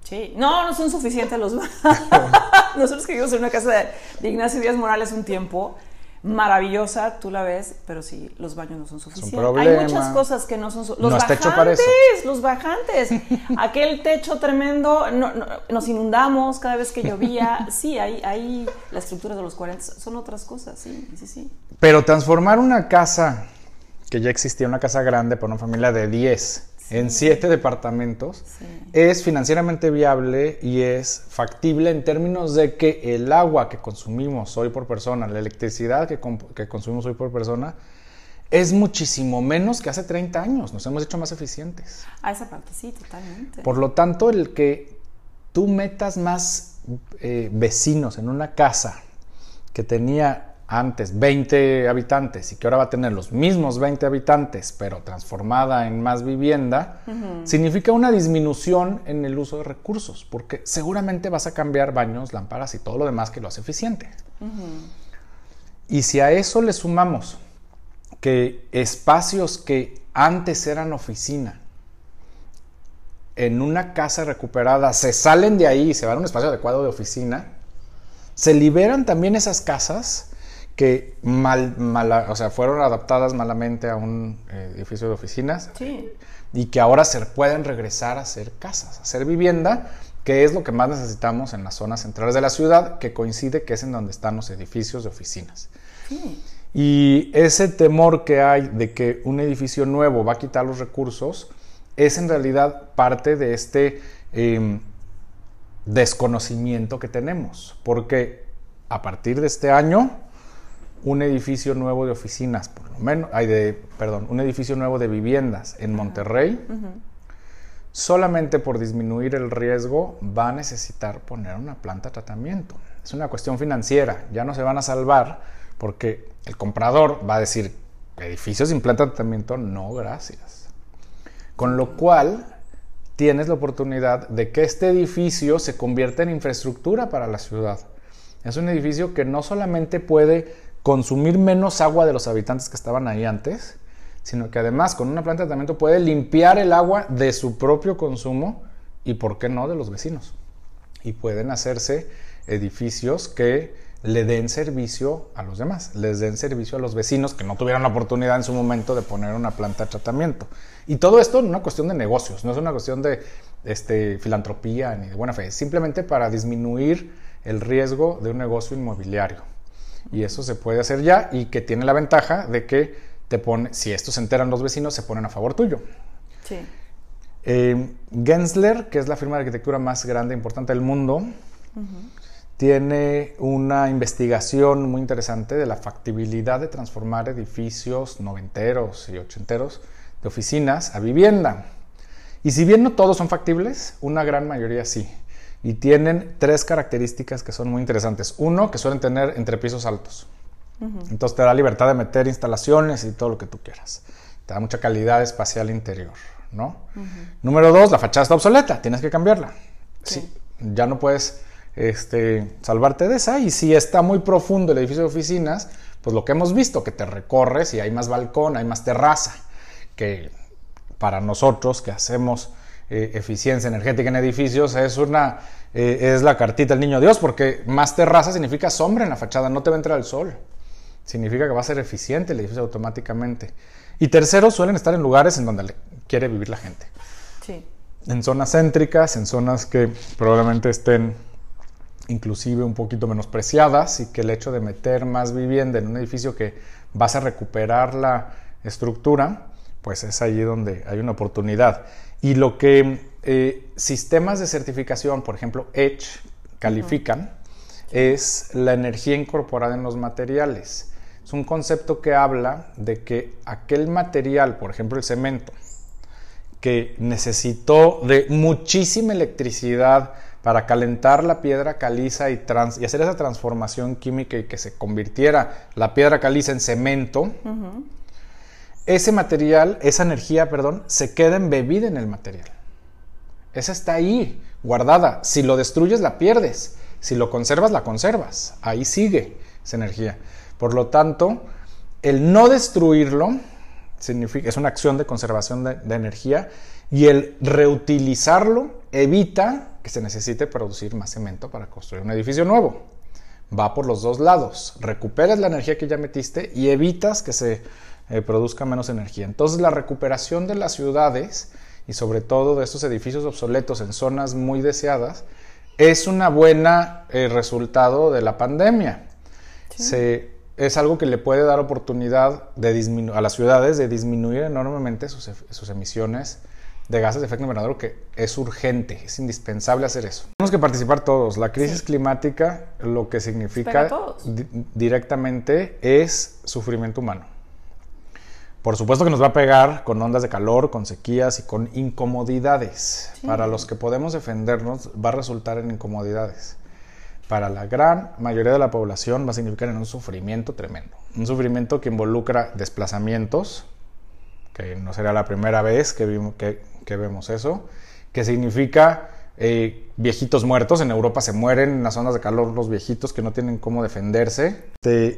Sí, no, no son suficientes los baños. Nosotros que vivimos en una casa de Ignacio Díaz Morales un tiempo, maravillosa, tú la ves, pero sí, los baños no son suficientes. Hay muchas cosas que no son suficientes. Los bajantes, los bajantes. Aquel techo tremendo, nos inundamos cada vez que llovía. Sí, hay, hay la estructura de los 40, son otras cosas, sí, sí, sí. Pero transformar una casa, que ya existía, una casa grande para una familia de 10, en siete departamentos, es financieramente viable y es factible en términos de que el agua que consumimos hoy por persona, la electricidad que, que consumimos hoy por persona, es muchísimo menos que hace 30 años. Nos hemos hecho más eficientes. A esa parte sí, totalmente. Por lo tanto, el que tú metas más eh, vecinos en una casa que tenía antes 20 habitantes y que ahora va a tener los mismos 20 habitantes, pero transformada en más vivienda, significa una disminución en el uso de recursos, porque seguramente vas a cambiar baños, lámparas y todo lo demás que lo hace eficiente. Y si a eso le sumamos que espacios que antes eran oficina, en una casa recuperada, se salen de ahí y se van a un espacio adecuado de oficina, se liberan también esas casas que mal, o sea, fueron adaptadas malamente a un eh, edificio de oficinas y que ahora se pueden regresar a ser casas, a ser vivienda, que es lo que más necesitamos en las zonas centrales de la ciudad, que coincide que es en donde están los edificios de oficinas. Y ese temor que hay de que un edificio nuevo va a quitar los recursos es en realidad parte de este em, desconocimiento que tenemos, porque a partir de este año un edificio nuevo de oficinas, por lo menos, hay de, perdón, un edificio nuevo de viviendas en Monterrey, solamente por disminuir el riesgo va a necesitar poner una planta de tratamiento. Es una cuestión financiera, ya no se van a salvar porque el comprador va a decir, edificios sin planta de tratamiento, no, gracias. Con lo cual, tienes la oportunidad de que este edificio se convierta en infraestructura para la ciudad. Es un edificio que no solamente puede consumir menos agua de los habitantes que estaban ahí antes, sino que además con una planta de tratamiento puede limpiar el agua de su propio consumo y, ¿por qué no?, de los vecinos. Y pueden hacerse edificios que le den servicio a los demás, les den servicio a los vecinos que no tuvieron la oportunidad en su momento de poner una planta de tratamiento. Y todo esto en una cuestión de negocios, no es una cuestión de este, filantropía ni de buena fe, simplemente para disminuir el riesgo de un negocio inmobiliario. Y eso se puede hacer ya y que tiene la ventaja de que te pone, si esto se enteran los vecinos, se ponen a favor tuyo. Sí. Eh, Gensler, que es la firma de arquitectura más grande e importante del mundo, tiene una investigación muy interesante de la factibilidad de transformar edificios noventeros y ochenteros de oficinas a vivienda. Y si bien no todos son factibles, una gran mayoría sí. Y tienen tres características que son muy interesantes. Uno, que suelen tener entrepisos altos. Entonces te da libertad de meter instalaciones y todo lo que tú quieras. Te da mucha calidad espacial interior, ¿no? Número dos, la fachada está obsoleta, tienes que cambiarla. Sí. ya no puedes este, salvarte de esa. Y si está muy profundo el edificio de oficinas, pues lo que hemos visto, que te recorres y hay más balcón, hay más terraza, que para nosotros que hacemos eh, eficiencia energética en edificios es una eh, es la cartita del niño Dios, porque más terraza significa sombra en la fachada, no te va a entrar el sol. Significa que va a ser eficiente el edificio automáticamente. Y tercero, suelen estar en lugares en donde quiere vivir la gente. Sí. En zonas céntricas, en zonas que probablemente estén inclusive un poquito menospreciadas y que el hecho de meter más vivienda en un edificio que vas a recuperar la estructura, pues es allí donde hay una oportunidad. Y lo que eh, sistemas de certificación, por ejemplo, Edge, califican es la energía incorporada en los materiales. Es un concepto que habla de que aquel material, por ejemplo el cemento, que necesitó de muchísima electricidad para calentar la piedra caliza y, y, hacer esa transformación química y que se convirtiera la piedra caliza en cemento, ese material, esa energía, perdón, se queda embebida en el material. Esa está ahí, guardada. Si lo destruyes, la pierdes. Si lo conservas, la conservas. Ahí sigue esa energía. Por lo tanto, el no destruirlo significa, es una acción de conservación de, de energía y el reutilizarlo evita que se necesite producir más cemento para construir un edificio nuevo. Va por los dos lados. Recuperas la energía que ya metiste y evitas que se eh, produzca menos energía. Entonces la recuperación de las ciudades y sobre todo de estos edificios obsoletos en zonas muy deseadas es una buena eh, resultado de la pandemia. es algo que le puede dar oportunidad de a las ciudades de disminuir enormemente sus, sus emisiones de gases de efecto invernadero que es urgente, es indispensable hacer eso. Tenemos que participar todos. La crisis climática lo que significa directamente es sufrimiento humano. Por supuesto que nos va a pegar con ondas de calor, con sequías y con incomodidades. Para los que podemos defendernos va a resultar en incomodidades. Para la gran mayoría de la población va a significar en un sufrimiento tremendo. Un sufrimiento que involucra desplazamientos, que no será la primera vez que, vimos, que, que vemos eso, que significa eh, viejitos muertos. En Europa se mueren en las zonas de calor los viejitos que no tienen cómo defenderse.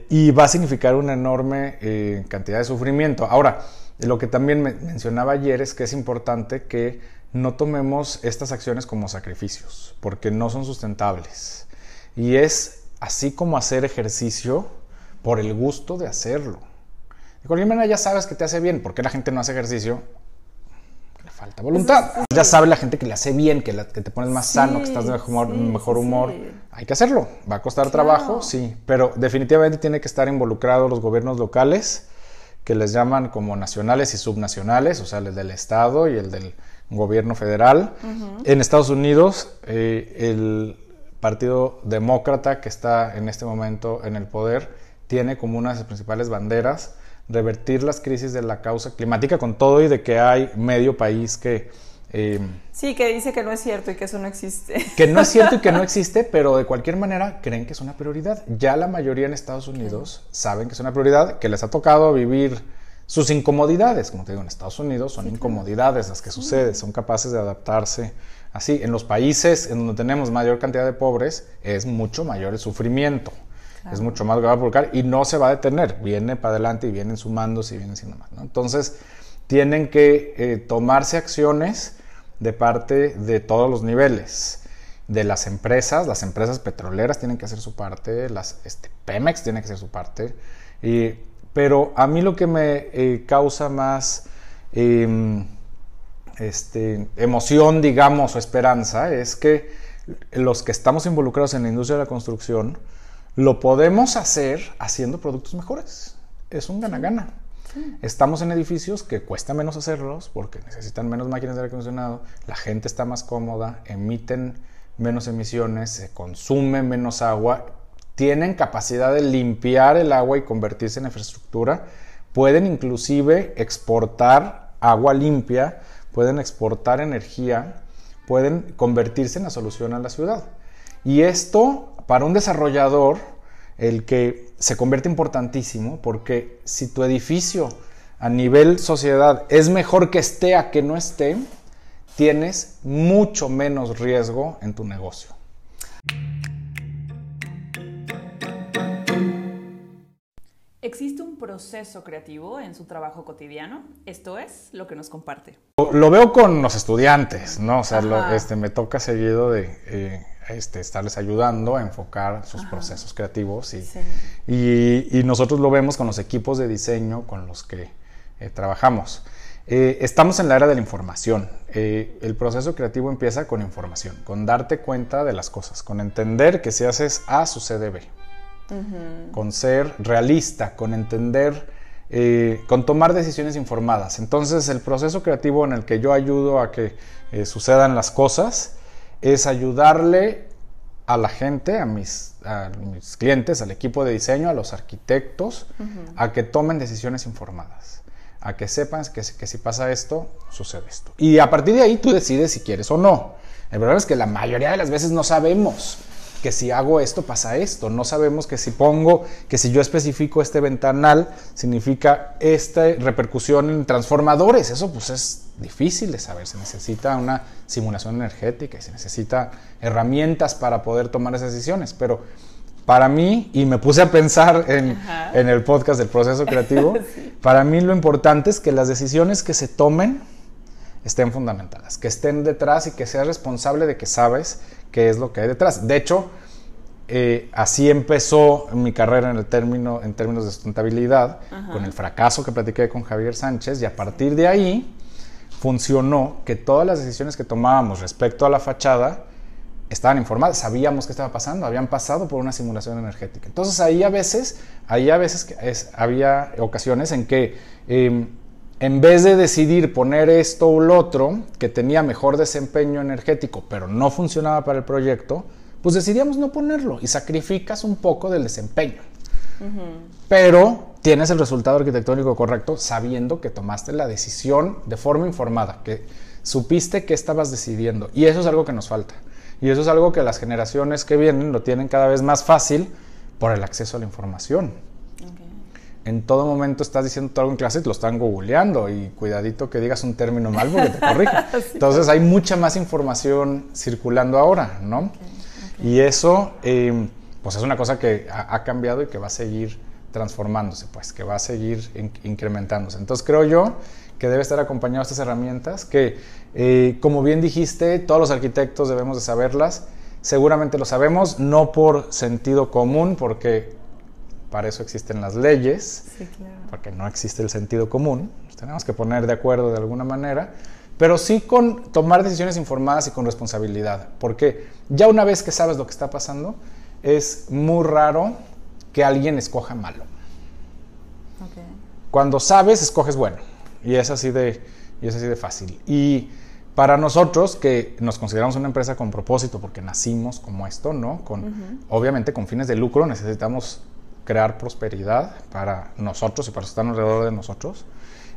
y va a significar una enorme eh, cantidad de sufrimiento. Ahora, lo que también mencionaba ayer es que es importante que no tomemos estas acciones como sacrificios, porque no son sustentables. Y es así como hacer ejercicio por el gusto de hacerlo. De cualquier manera ya sabes que te hace bien, porque la gente no hace ejercicio falta voluntad. Ya sabe la gente que le hace bien, que, te pones más sano, que estás de mejor, humor. Hay que hacerlo. Va a costar trabajo, sí, pero definitivamente tiene que estar involucrados los gobiernos locales, que les llaman como nacionales y subnacionales, o sea, el del Estado y el del gobierno federal. En Estados Unidos, eh, el Partido Demócrata que está en este momento en el poder tiene como una de sus principales banderas revertir las crisis de la causa climática con todo y de que hay medio país que... Eh, sí, que dice que no es cierto y que eso no existe. Que no es cierto y que no existe, pero de cualquier manera creen que es una prioridad. Ya la mayoría en Estados Unidos saben que es una prioridad, que les ha tocado vivir sus incomodidades. Como te digo, en Estados Unidos son incomodidades las que suceden, son capaces de adaptarse así. En los países en donde tenemos mayor cantidad de pobres es mucho mayor el sufrimiento. Es mucho más a provocar y no se va a detener. Viene para adelante y vienen sumándose y vienen siendo más. Entonces, tienen que eh, tomarse acciones de parte de todos los niveles. De las empresas, las empresas petroleras tienen que hacer su parte, las este, Pemex tiene que hacer su parte. Pero a mí lo que me eh, causa más em, este, emoción, digamos, o esperanza es que los que estamos involucrados en la industria de la construcción, lo podemos hacer haciendo productos mejores. Es un gana-gana. Estamos en edificios que cuesta menos hacerlos porque necesitan menos máquinas de aire acondicionado, la gente está más cómoda, emiten menos emisiones, se consume menos agua, tienen capacidad de limpiar el agua y convertirse en infraestructura, pueden inclusive exportar agua limpia, pueden exportar energía, pueden convertirse en la solución a la ciudad. Y esto, para un desarrollador, el que se convierte importantísimo, porque si tu edificio a nivel sociedad es mejor que esté a que no esté, tienes mucho menos riesgo en tu negocio. ¿Existe un proceso creativo en su trabajo cotidiano? Esto es lo que nos comparte. Lo veo con los estudiantes, ¿no? O sea, este, me toca seguido de eh, este, estarles ayudando a enfocar sus procesos creativos y, nosotros lo vemos con los equipos de diseño con los que eh, trabajamos. Eh, estamos en la era de la información. Eh, el proceso creativo empieza con información, con darte cuenta de las cosas, con entender que si haces A sucede B, con ser realista, con entender, con tomar decisiones informadas. Entonces el proceso creativo en el que yo ayudo a que sucedan las cosas es ayudarle a la gente, a mis, mis clientes, al equipo de diseño, a los arquitectos, a que tomen decisiones informadas, a que sepan que, que, si pasa esto, sucede esto. Y a partir de ahí tú decides si quieres o no. El problema es que la mayoría de las veces no sabemos que si hago esto pasa esto. No sabemos que si pongo, que si yo especifico este ventanal, significa esta repercusión en transformadores. Eso pues es difícil de saber. Se necesita una simulación energética y se necesita herramientas para poder tomar esas decisiones. Pero para mí, y me puse a pensar en, el podcast del proceso creativo, para mí lo importante es que las decisiones que se tomen estén fundamentadas, que estén detrás y que seas responsable de que sabes qué es lo que hay detrás. De hecho, eh, así empezó mi carrera en, el término, en términos de sustentabilidad, con el fracaso que platiqué con Javier Sánchez, y a partir de ahí funcionó que todas las decisiones que tomábamos respecto a la fachada estaban informadas, sabíamos qué estaba pasando, habían pasado por una simulación energética. Entonces ahí a veces, ahí a veces es, había ocasiones en que em, en vez de decidir poner esto o lo otro, que tenía mejor desempeño energético, pero no funcionaba para el proyecto, pues decidíamos no ponerlo y sacrificas un poco del desempeño. Pero tienes el resultado arquitectónico correcto sabiendo que tomaste la decisión de forma informada, que supiste que estabas decidiendo. Y eso es algo que nos falta. Y eso es algo que las generaciones que vienen lo tienen cada vez más fácil por el acceso a la información en todo momento estás diciendo algo en clase y lo están googleando y cuidadito que digas un término mal porque te corrige. Entonces hay mucha más información circulando ahora, ¿no? Y eso, em, pues es una cosa que ha, cambiado y que va a seguir transformándose, pues, que va a seguir incrementándose. Entonces creo yo que debe estar acompañado de estas herramientas que, eh, como bien dijiste, todos los arquitectos debemos de saberlas. Seguramente lo sabemos, no por sentido común, porque para eso existen las leyes, porque no existe el sentido común. Nos tenemos que poner de acuerdo de alguna manera, pero sí con tomar decisiones informadas y con responsabilidad, porque ya una vez que sabes lo que está pasando, es muy raro que alguien escoja malo. Cuando sabes, escoges bueno, y es así de, y es así de fácil. Y para nosotros que nos consideramos una empresa con propósito porque nacimos como esto, ¿no? Con obviamente con fines de lucro necesitamos crear prosperidad para nosotros y para los que están alrededor de nosotros.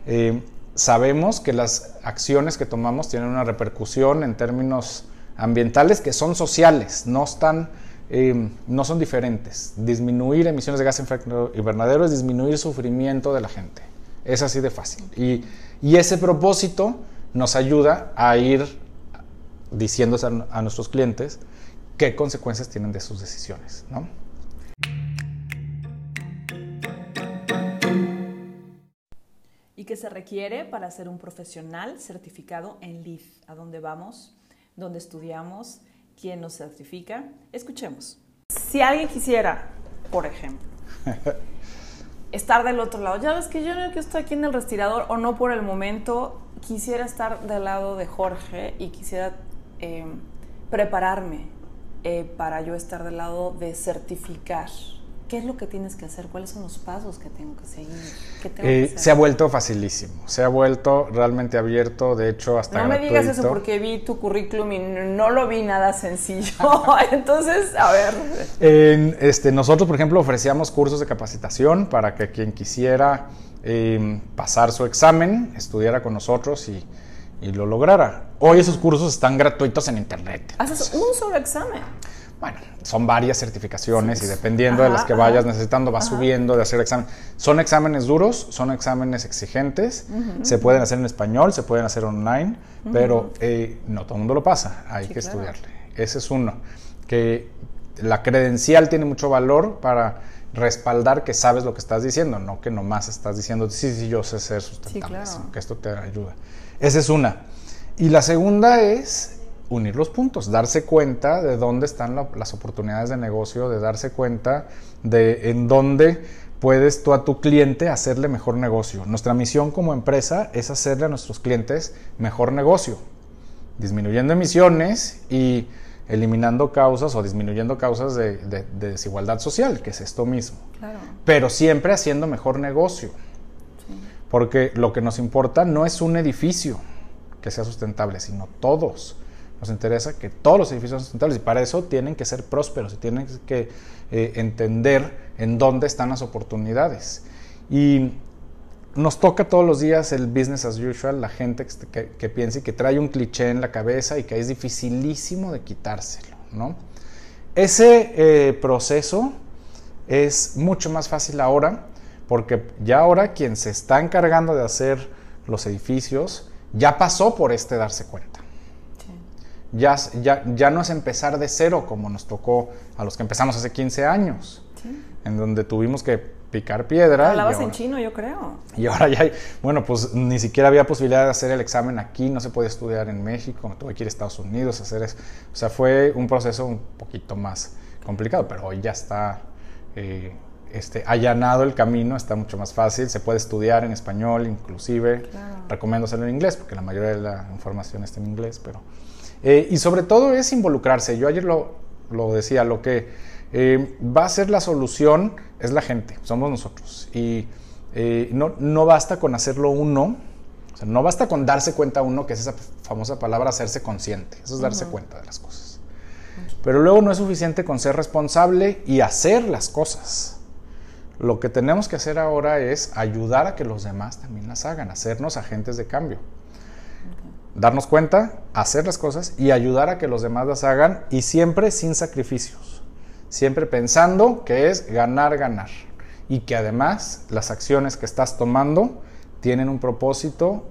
Eh, sabemos que las acciones que tomamos tienen una repercusión en términos ambientales que son sociales, no están, eh, no son diferentes. Disminuir emisiones de gas efecto invernadero es disminuir sufrimiento de la gente. Es así de fácil. Y, ese propósito nos ayuda a ir diciendo a, a nuestros clientes qué consecuencias tienen de sus decisiones, ¿no? y qué se requiere para ser un profesional certificado en LEED. ¿A dónde vamos? ¿Dónde estudiamos? ¿Quién nos certifica? Escuchemos. Si alguien quisiera, por ejemplo, estar del otro lado, ya ves que yo no que estoy aquí en el respirador o no por el momento, quisiera estar del lado de Jorge y quisiera em, prepararme eh, para yo estar del lado de certificar ¿Qué es lo que tienes que hacer? ¿Cuáles son los pasos que tengo que seguir? ¿Qué tengo Eh, que hacer? se ha vuelto facilísimo, se ha vuelto realmente abierto, de hecho hasta No me digas eso porque vi tu currículum y no lo vi nada sencillo. Entonces, a ver. En, este, nosotros, por ejemplo, ofrecíamos cursos de capacitación para que quien quisiera eh, pasar su examen estudiara con nosotros y, y lo lograra. Hoy esos cursos están gratuitos en internet. Haces un solo examen. Bueno, son varias certificaciones Sí. y dependiendo de las que vayas necesitando, vas subiendo de hacer examen. Son exámenes duros, son exámenes exigentes, se pueden hacer en español, se pueden hacer online, pero eh, no todo el mundo lo pasa, hay Sí, que claro. estudiarle. Ese es uno, que la credencial tiene mucho valor para respaldar que sabes lo que estás diciendo, no que nomás estás diciendo, sí, sí, yo sé ser sustentable, claro. sino que esto te ayuda. Esa es una. Y la segunda es unir los puntos, darse cuenta de dónde están la- las oportunidades de negocio, de darse cuenta de en dónde puedes tú a tu cliente hacerle mejor negocio. Nuestra misión como empresa es hacerle a nuestros clientes mejor negocio, disminuyendo emisiones y eliminando causas o disminuyendo causas de, de- de desigualdad social, que es esto mismo Claro. pero siempre haciendo mejor negocio. Porque lo que nos importa no es un edificio que sea sustentable, sino todos. Nos interesa que todos los edificios sean sustentables y para eso tienen que ser prósperos y tienen que eh, entender en dónde están las oportunidades. Y nos toca todos los días el business as usual, la gente que, que, piensa y que trae un cliché en la cabeza y que es dificilísimo de quitárselo, ¿no? Ese eh, proceso es mucho más fácil ahora porque ya ahora quien se está encargando de hacer los edificios ya pasó por este darse cuenta. Ya, ya, ya no es empezar de cero como nos tocó a los que empezamos hace 15 años, Sí. en donde tuvimos que picar piedra. Hablabas en chino, yo creo. y ahora ya hay, bueno, pues ni siquiera había posibilidad de hacer el examen aquí, no se podía estudiar en México, tuve que ir a Estados Unidos a hacer eso. O sea, fue un proceso un poquito más complicado, pero hoy ya está eh, este, allanado el camino, está mucho más fácil, se puede estudiar en español inclusive. Claro. Recomiendo hacerlo en inglés, porque la mayoría de la información está en inglés, pero... eh, y sobre todo es involucrarse. Yo ayer lo, lo decía, lo que eh, va a ser la solución es la gente, somos nosotros. Y eh, no, no basta con hacerlo uno, o sea, no basta con darse cuenta uno, que es esa famosa palabra hacerse consciente, eso es darse cuenta de las cosas. Pero luego no es suficiente con ser responsable y hacer las cosas. Lo que tenemos que hacer ahora es ayudar a que los demás también las hagan, hacernos agentes de cambio. Darnos cuenta, hacer las cosas y ayudar a que los demás las hagan y siempre sin sacrificios. Siempre pensando que es ganar, ganar. Y que además las acciones que estás tomando tienen un propósito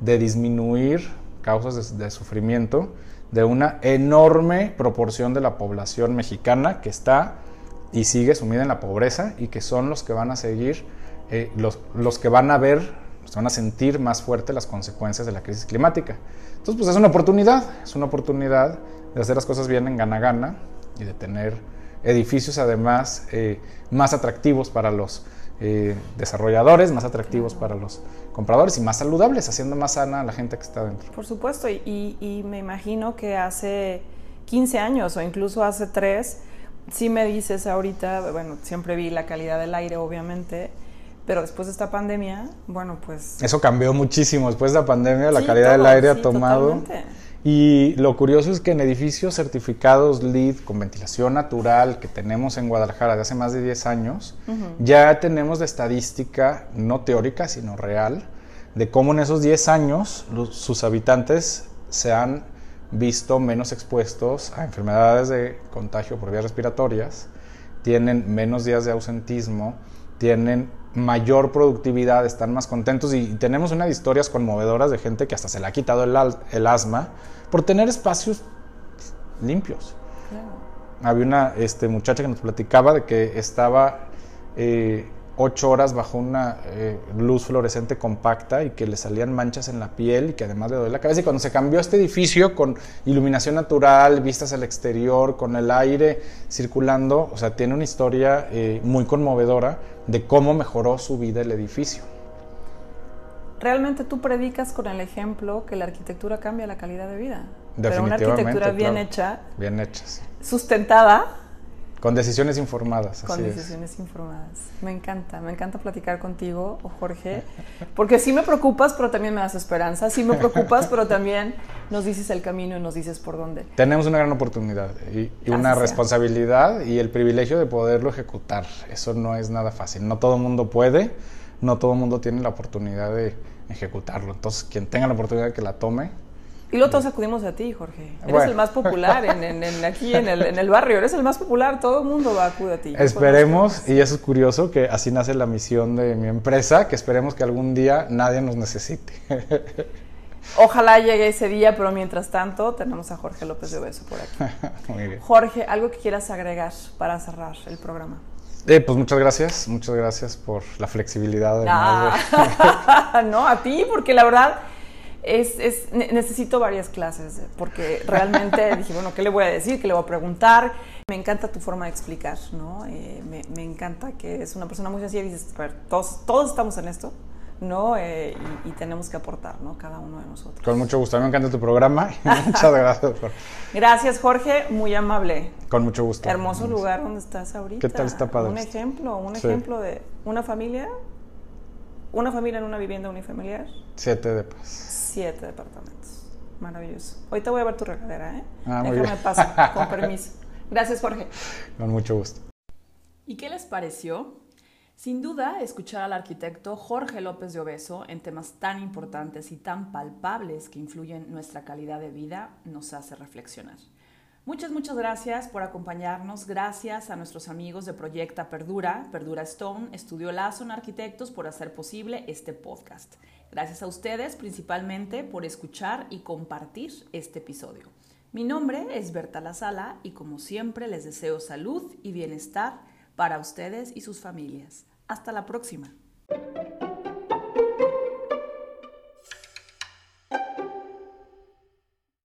de disminuir causas de, sufrimiento de una enorme proporción de la población mexicana que está y sigue sumida en la pobreza y que son los que van a seguir, eh, los, los que van a ver, que van a sentir más fuerte las consecuencias de la crisis climática. Entonces, pues es una oportunidad, es una oportunidad de hacer las cosas bien en gana-gana y de tener edificios además eh, más atractivos para los eh, desarrolladores, más atractivos para los compradores y más saludables, haciendo más sana a la gente que está dentro. Por supuesto, y, y- me imagino que hace 15 años o incluso hace 3, sí me dices ahorita, bueno, siempre vi la calidad del aire, obviamente, pero después de esta pandemia, bueno, pues... Eso cambió muchísimo. Después de la pandemia, la Sí, calidad del aire ha tomado. totalmente. Y lo curioso es que en edificios certificados LEED con ventilación natural que tenemos en Guadalajara de hace más de 10 años, ya tenemos la estadística, no teórica, sino real, de cómo en esos 10 años los- sus habitantes se han visto menos expuestos a enfermedades de contagio por vías respiratorias, tienen menos días de ausentismo, tienen mayor productividad, están más contentos y tenemos una de historias conmovedoras de gente que hasta se le ha quitado el, el asma por tener espacios limpios. Claro. Había una este, muchacha que nos platicaba de que estaba eh, ocho horas bajo una eh, luz fluorescente compacta y que le salían manchas en la piel y que además le dolía la cabeza. Y cuando se cambió este edificio con iluminación natural, vistas al exterior, con el aire circulando, o sea, tiene una historia eh, muy conmovedora de cómo mejoró su vida el edificio. Realmente tú predicas con el ejemplo que la arquitectura cambia la calidad de vida. Pero una Definitivamente, arquitectura bien claro. hecha, Bien hechas. sustentada, Con decisiones informadas. Con decisiones informadas. Me encanta, me encanta platicar contigo, Jorge, porque sí me preocupas, pero también me das esperanza. Sí me preocupas, pero también nos dices el camino y nos dices por dónde. Tenemos una gran oportunidad y, una responsabilidad y el privilegio de poderlo ejecutar. Eso no es nada fácil. No todo el mundo puede, no todo el mundo tiene la oportunidad de ejecutarlo. Entonces, quien tenga la oportunidad que la tome, y luego todos acudimos a ti, Jorge. Eres el más popular en, aquí en el, barrio. Eres el más popular. Todo el mundo va a acudir a ti. Esperemos, y eso es curioso, que así nace la misión de mi empresa, que esperemos que algún día nadie nos necesite. Ojalá llegue ese día, pero mientras tanto tenemos a Jorge López de Obeso por aquí. Muy bien. Jorge, ¿algo que quieras agregar para cerrar el programa? Eh, pues muchas gracias, muchas gracias por la flexibilidad. Ah. no, a ti, porque la verdad es, es, necesito varias clases, porque realmente dije, bueno, ¿qué le voy a decir? ¿Qué le voy a preguntar? Me encanta tu forma de explicar, ¿no? Eh, me, me, encanta que es una persona muy sencilla y dices, a ver, todos, todos estamos en esto, ¿no? Eh, y, tenemos que aportar, ¿no? Cada uno de nosotros. Con mucho gusto, me encanta tu programa. Muchas gracias. Gracias, Jorge, muy amable. Con mucho gusto. Hermoso lugar donde estás ahorita. ¿Qué tal está padre? Un ejemplo, un ejemplo de una familia, una familia en una vivienda unifamiliar. Siete de paz. Siete departamentos. Maravilloso. Ahorita voy a ver tu regadera, ¿eh? Ah, Déjame pasar, con permiso. Gracias, Jorge. Con mucho gusto. ¿Y qué les pareció? Sin duda, escuchar al arquitecto Jorge López de Obeso en temas tan importantes y tan palpables que influyen nuestra calidad de vida nos hace reflexionar. Muchas, muchas gracias por acompañarnos. Gracias a nuestros amigos de Proyecta Perdura, Perdura Stone, Estudio Lazo Arquitectos por hacer posible este podcast. Gracias a ustedes principalmente por escuchar y compartir este episodio. Mi nombre es Berta La Sala y como siempre les deseo salud y bienestar para ustedes y sus familias. Hasta la próxima.